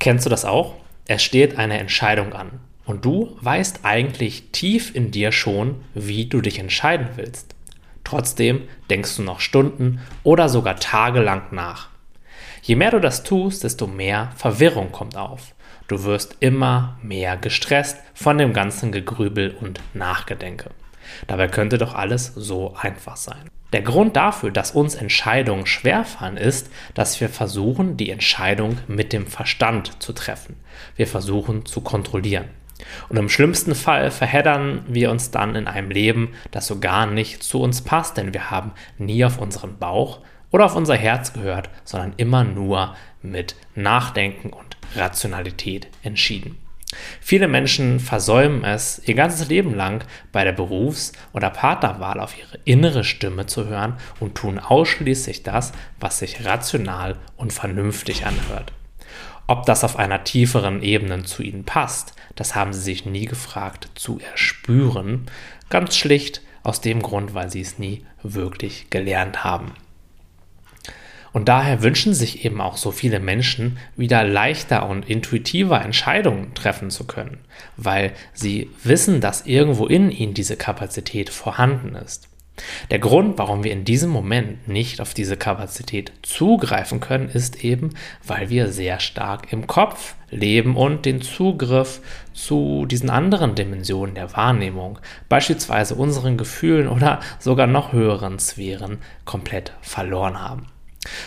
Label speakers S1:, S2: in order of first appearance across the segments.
S1: Kennst du das auch? Es steht eine Entscheidung an und du weißt eigentlich tief in dir schon, wie du dich entscheiden willst. Trotzdem denkst du noch Stunden oder sogar tagelang nach. Je mehr du das tust, desto mehr Verwirrung kommt auf. Du wirst immer mehr gestresst von dem ganzen Gegrübel und Nachgedenke. Dabei könnte doch alles so einfach sein. Der Grund dafür, dass uns Entscheidungen schwerfallen, ist, dass wir versuchen, die Entscheidung mit dem Verstand zu treffen. Wir versuchen zu kontrollieren. Und im schlimmsten Fall verheddern wir uns dann in einem Leben, das so gar nicht zu uns passt, denn wir haben nie auf unseren Bauch oder auf unser Herz gehört, sondern immer nur mit Nachdenken und Rationalität entschieden. Viele Menschen versäumen es, ihr ganzes Leben lang bei der Berufs- oder Partnerwahl auf ihre innere Stimme zu hören und tun ausschließlich das, was sich rational und vernünftig anhört. Ob das auf einer tieferen Ebene zu ihnen passt, das haben sie sich nie gefragt zu erspüren, ganz schlicht aus dem Grund, weil sie es nie wirklich gelernt haben. Und daher wünschen sich eben auch so viele Menschen, wieder leichter und intuitiver Entscheidungen treffen zu können, weil sie wissen, dass irgendwo in ihnen diese Kapazität vorhanden ist. Der Grund, warum wir in diesem Moment nicht auf diese Kapazität zugreifen können, ist eben, weil wir sehr stark im Kopf leben und den Zugriff zu diesen anderen Dimensionen der Wahrnehmung, beispielsweise unseren Gefühlen oder sogar noch höheren Sphären, komplett verloren haben.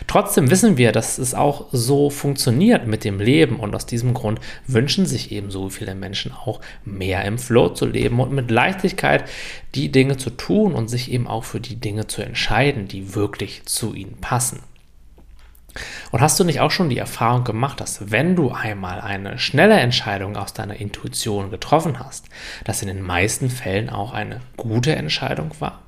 S1: Trotzdem wissen wir, dass es auch so funktioniert mit dem Leben und aus diesem Grund wünschen sich eben so viele Menschen auch mehr im Flow zu leben und mit Leichtigkeit die Dinge zu tun und sich eben auch für die Dinge zu entscheiden, die wirklich zu ihnen passen. Und hast du nicht auch schon die Erfahrung gemacht, dass wenn du einmal eine schnelle Entscheidung aus deiner Intuition getroffen hast, dass in den meisten Fällen auch eine gute Entscheidung war?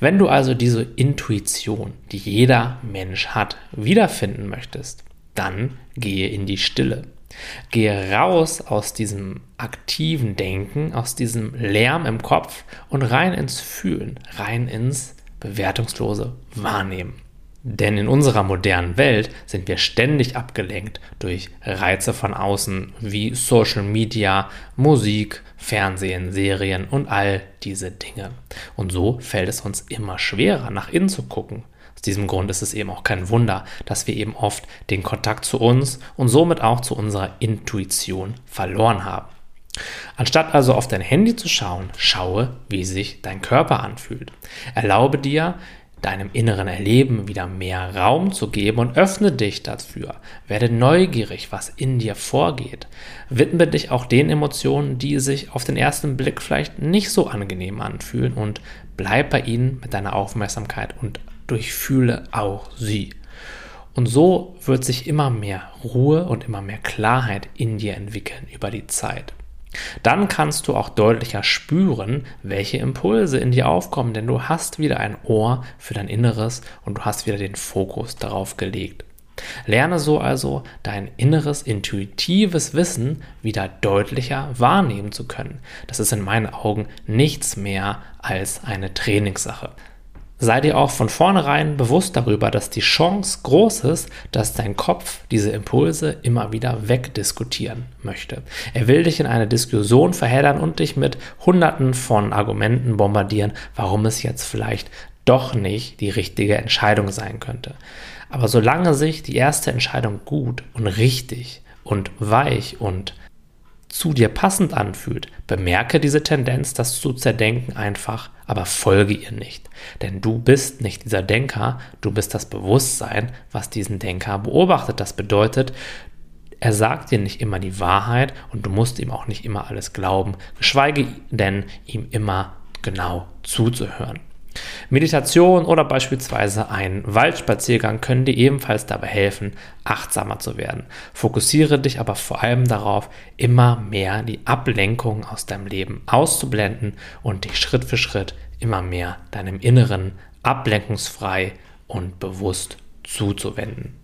S1: Wenn du also diese Intuition, die jeder Mensch hat, wiederfinden möchtest, dann gehe in die Stille. Gehe raus aus diesem aktiven Denken, aus diesem Lärm im Kopf und rein ins Fühlen, rein ins bewertungslose Wahrnehmen. Denn in unserer modernen Welt sind wir ständig abgelenkt durch Reize von außen wie Social Media, Musik, Fernsehen, Serien und all diese Dinge. Und so fällt es uns immer schwerer, nach innen zu gucken. Aus diesem Grund ist es eben auch kein Wunder, dass wir eben oft den Kontakt zu uns und somit auch zu unserer Intuition verloren haben. Anstatt also auf dein Handy zu schauen, schaue, wie sich dein Körper anfühlt. Erlaube dir, deinem inneren Erleben wieder mehr Raum zu geben und öffne dich dafür. Werde neugierig, was in dir vorgeht. Widme dich auch den Emotionen, die sich auf den ersten Blick vielleicht nicht so angenehm anfühlen und bleib bei ihnen mit deiner Aufmerksamkeit und durchfühle auch sie. Und so wird sich immer mehr Ruhe und immer mehr Klarheit in dir entwickeln über die Zeit. Dann kannst du auch deutlicher spüren, welche Impulse in dir aufkommen, denn du hast wieder ein Ohr für dein Inneres und du hast wieder den Fokus darauf gelegt. Lerne so also dein inneres intuitives Wissen wieder deutlicher wahrnehmen zu können. Das ist in meinen Augen nichts mehr als eine Trainingssache. Sei dir auch von vornherein bewusst darüber, dass die Chance groß ist, dass dein Kopf diese Impulse immer wieder wegdiskutieren möchte. Er will dich in eine Diskussion verheddern und dich mit hunderten von Argumenten bombardieren, warum es jetzt vielleicht doch nicht die richtige Entscheidung sein könnte. Aber solange sich die erste Entscheidung gut und richtig und weich und zu dir passend anfühlt, bemerke diese Tendenz, das zu zerdenken einfach, aber folge ihr nicht. Denn du bist nicht dieser Denker, du bist das Bewusstsein, was diesen Denker beobachtet. Das bedeutet, er sagt dir nicht immer die Wahrheit und du musst ihm auch nicht immer alles glauben, geschweige denn ihm immer genau zuzuhören. Meditation oder beispielsweise ein Waldspaziergang können dir ebenfalls dabei helfen, achtsamer zu werden. Fokussiere dich aber vor allem darauf, immer mehr die Ablenkung aus deinem Leben auszublenden und dich Schritt für Schritt immer mehr deinem Inneren ablenkungsfrei und bewusst zuzuwenden.